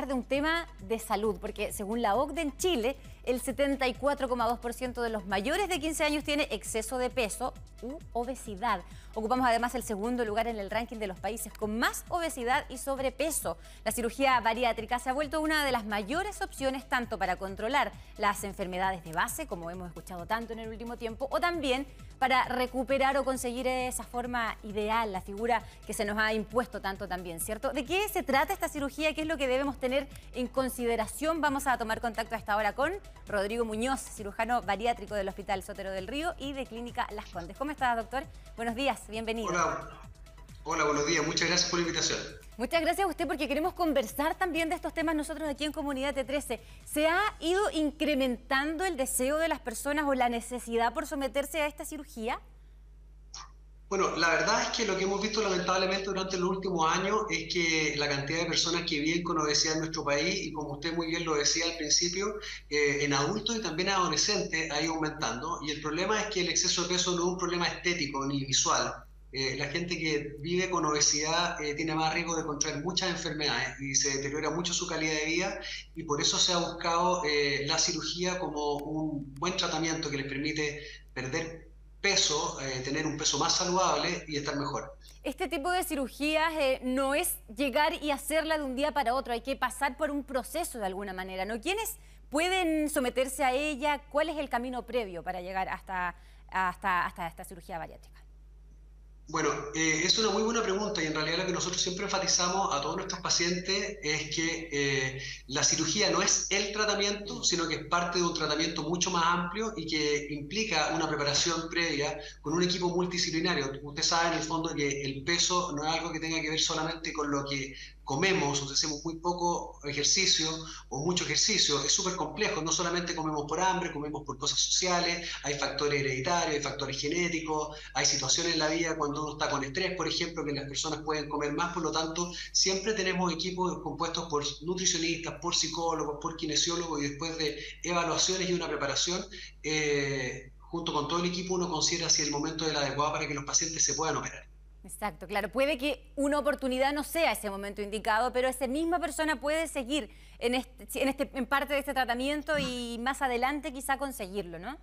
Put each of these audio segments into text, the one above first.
de un tema de salud, porque según la OCDE en Chile, el 74,2% de los mayores de 15 años tiene exceso de peso u obesidad. Ocupamos además el segundo lugar en el ranking de los países con más obesidad y sobrepeso. La cirugía bariátrica se ha vuelto una de las mayores opciones tanto para controlar las enfermedades de base, como hemos escuchado tanto en el último tiempo, o también para recuperar o conseguir esa forma ideal, la figura que se nos ha impuesto tanto también, ¿cierto? ¿De qué se trata esta cirugía? ¿Qué es lo que debemos tener en consideración? Vamos a tomar contacto a esta hora con Rodrigo Muñoz, cirujano bariátrico del Hospital Sotero del Río y de Clínica Las Condes. ¿Cómo estás, doctor? Buenos días, bienvenido. Hola, hola buenos días. Muchas gracias por la invitación. Muchas gracias a usted porque queremos conversar también de estos temas nosotros aquí en Comunidad T13. ¿Se ha ido incrementando el deseo de las personas o la necesidad por someterse a esta cirugía? Bueno, la verdad es que lo que hemos visto lamentablemente durante los últimos años es que la cantidad de personas que viven con obesidad en nuestro país, y como usted muy bien lo decía al principio, eh, en adultos y también en adolescentes ha ido aumentando. Y el problema es que el exceso de peso no es un problema estético ni visual. Eh, la gente que vive con obesidad eh, tiene más riesgo de contraer muchas enfermedades y se deteriora mucho su calidad de vida y por eso se ha buscado la cirugía como un buen tratamiento que les permite perder peso, eh, tener un peso más saludable y estar mejor. Este tipo de cirugías eh, no es llegar y hacerla de un día para otro, hay que pasar por un proceso de alguna manera, ¿no? ¿Quiénes pueden someterse a ella? ¿Cuál es el camino previo para llegar hasta, hasta, hasta esta cirugía bariátrica? Bueno, eh, es una muy buena pregunta y en realidad lo que nosotros siempre enfatizamos a todos nuestros pacientes es que eh, la cirugía no es el tratamiento, sino que es parte de un tratamiento mucho más amplio y que implica una preparación previa con un equipo multidisciplinario. Usted sabe en el fondo que el peso no es algo que tenga que ver solamente con lo que comemos o hacemos muy poco ejercicio o mucho ejercicio, es súper complejo. No solamente comemos por hambre, comemos por cosas sociales, hay factores hereditarios, hay factores genéticos, hay situaciones en la vida cuando uno está con estrés, por ejemplo, que las personas pueden comer más. Por lo tanto, siempre tenemos equipos compuestos por nutricionistas, por psicólogos, por kinesiólogos y después de evaluaciones y una preparación. Eh, junto con todo el equipo uno considera si el momento es el adecuado para que los pacientes se puedan operar. Exacto, claro. Puede que una oportunidad no sea ese momento indicado, pero esa misma persona puede seguir en, este, en, este, en parte de este tratamiento y más adelante quizá conseguirlo, ¿no?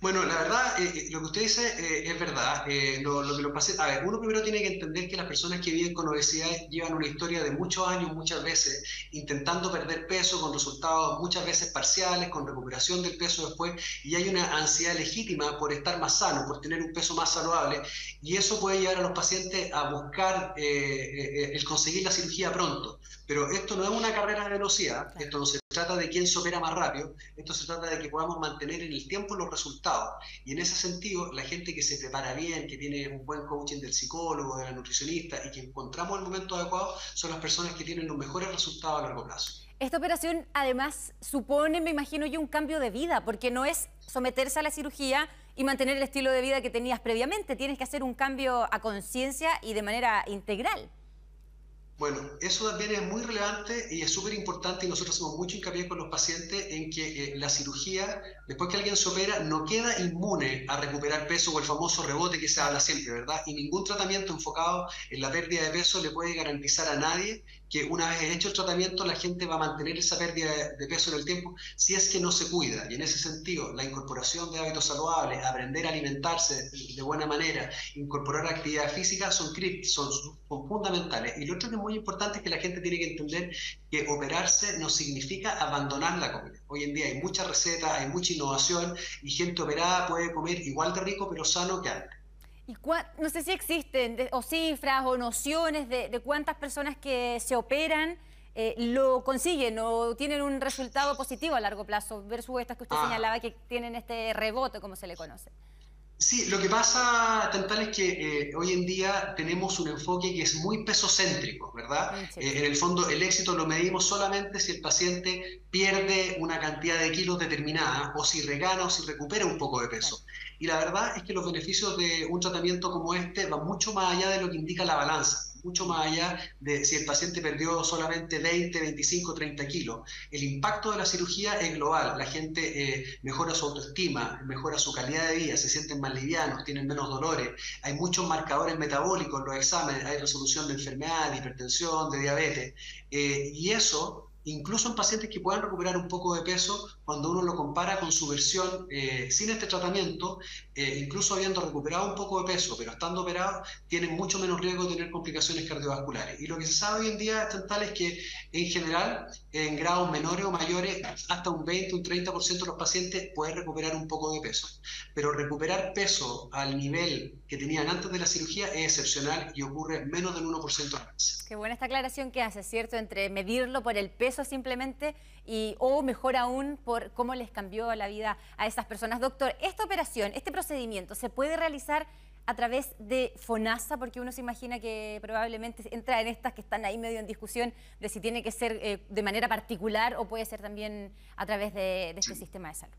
Bueno, la verdad, eh, eh, lo que usted dice eh, es verdad. lo, que lo pasé, a ver, uno primero tiene que entender que las personas que viven con obesidad llevan una historia de muchos años, muchas veces, intentando perder peso con resultados muchas veces parciales, con recuperación del peso después, y hay una ansiedad legítima por estar más sano, por tener un peso más saludable, y eso puede llevar a los pacientes a buscar el conseguir la cirugía pronto. Pero esto no es una carrera de velocidad, esto no se trata de quién se opera más rápido, esto se trata de que podamos mantener en el tiempo los resultados. Y en ese sentido, la gente que se prepara bien, que tiene un buen coaching del psicólogo, de la nutricionista y que encontramos el momento adecuado, son las personas que tienen los mejores resultados a largo plazo. Esta operación además supone, me imagino yo, un cambio de vida, porque no es someterse a la cirugía y mantener el estilo de vida que tenías previamente, tienes que hacer un cambio a conciencia y de manera integral. Bueno, eso también es muy relevante y es súper importante y nosotros hacemos mucho hincapié con los pacientes en que eh, la cirugía, después que alguien se opera, no queda inmune a recuperar peso o el famoso rebote que se habla siempre, ¿verdad? Y ningún tratamiento enfocado en la pérdida de peso le puede garantizar a nadie que una vez hecho el tratamiento la gente va a mantener esa pérdida de peso en el tiempo si es que no se cuida. Y en ese sentido, la incorporación de hábitos saludables, aprender a alimentarse de buena manera, incorporar actividad física son, son, son fundamentales. Y lo otro que es muy importante es que la gente tiene que entender que operarse no significa abandonar la comida. Hoy en día hay muchas recetas, hay mucha innovación y gente operada puede comer igual de rico pero sano que antes. ¿Y no sé si existen o cifras o nociones de, cuántas personas que se operan eh, lo consiguen o tienen un resultado positivo a largo plazo versus estas que usted ah. señalaba que tienen este rebote, como se le conoce. Sí, lo que pasa, Tantal, es que eh, hoy en día tenemos un enfoque que es muy pesocéntrico, ¿verdad? Eh, en el fondo, el éxito lo medimos solamente si el paciente pierde una cantidad de kilos determinada o si regana o si recupera un poco de peso. Y la verdad es que los beneficios de un tratamiento como este van mucho más allá de lo que indica la balanza mucho más allá de si el paciente perdió solamente 20, 25, 30 kilos. El impacto de la cirugía es global. La gente eh, mejora su autoestima, mejora su calidad de vida, se sienten más livianos, tienen menos dolores. Hay muchos marcadores metabólicos en los exámenes, hay resolución de enfermedad, de hipertensión, de diabetes. Eh, y eso incluso en pacientes que puedan recuperar un poco de peso, cuando uno lo compara con su versión eh, sin este tratamiento, eh, incluso habiendo recuperado un poco de peso, pero estando operado, tienen mucho menos riesgo de tener complicaciones cardiovasculares. Y lo que se sabe hoy en día, tal es que en general, en grados menores o mayores, hasta un 20, un 30% de los pacientes pueden recuperar un poco de peso. Pero recuperar peso al nivel que tenían antes de la cirugía es excepcional y ocurre menos del 1% de las Qué buena esta aclaración que hace, ¿cierto? Entre medirlo por el peso simplemente y, o mejor aún por cómo les cambió la vida a esas personas. Doctor, esta operación, este procedimiento, ¿se puede realizar a través de FONASA? Porque uno se imagina que probablemente entra en estas que están ahí medio en discusión de si tiene que ser eh, de manera particular o puede ser también a través de, este sistema de salud.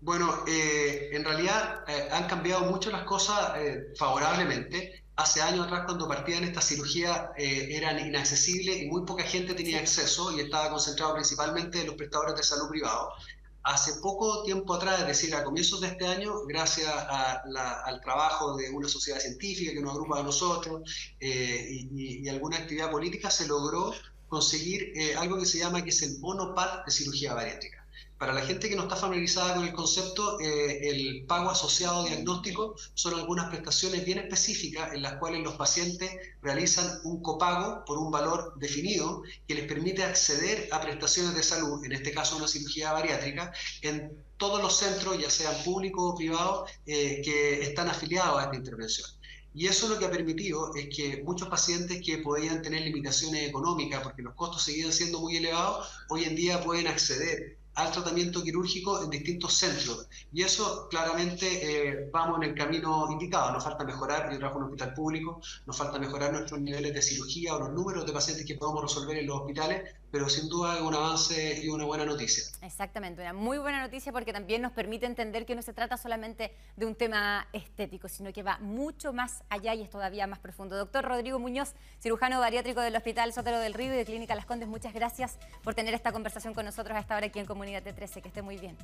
Bueno, eh, en realidad eh, han cambiado mucho las cosas favorablemente hace años atrás cuando partían esta cirugía eh, eran inaccesibles y muy poca gente tenía acceso y estaba concentrado principalmente en los prestadores de salud privados. Hace poco tiempo atrás, es decir, a comienzos de este año, gracias al trabajo de una sociedad científica que nos agrupa a nosotros eh, y, alguna actividad política, se logró conseguir eh, algo que se llama que es el monopad de cirugía bariátrica. Para la gente que no está familiarizada con el concepto, eh, el pago asociado diagnóstico son algunas prestaciones bien específicas en las cuales los pacientes realizan un copago por un valor definido que les permite acceder a prestaciones de salud, en este caso una cirugía bariátrica, en todos los centros, ya sean públicos o privados, eh, que están afiliados a esta intervención. Y eso lo que ha permitido es que muchos pacientes que podían tener limitaciones económicas porque los costos seguían siendo muy elevados, hoy en día pueden acceder al tratamiento quirúrgico en distintos centros. Y eso claramente eh, vamos en el camino indicado. Nos falta mejorar, yo trabajo en un hospital público, nos falta mejorar nuestros niveles de cirugía o los números de pacientes que podemos resolver en los hospitales, pero sin duda es un avance y una buena noticia. Exactamente, una muy buena noticia porque también nos permite entender que no se trata solamente de un tema estético, sino que va mucho más allá y es todavía más profundo. Doctor Rodrigo Muñoz, cirujano bariátrico del Hospital Sotero del Río y de Clínica Las Condes, muchas gracias por tener esta conversación con nosotros a esta hora aquí en Comunidad T13. Que esté muy bien.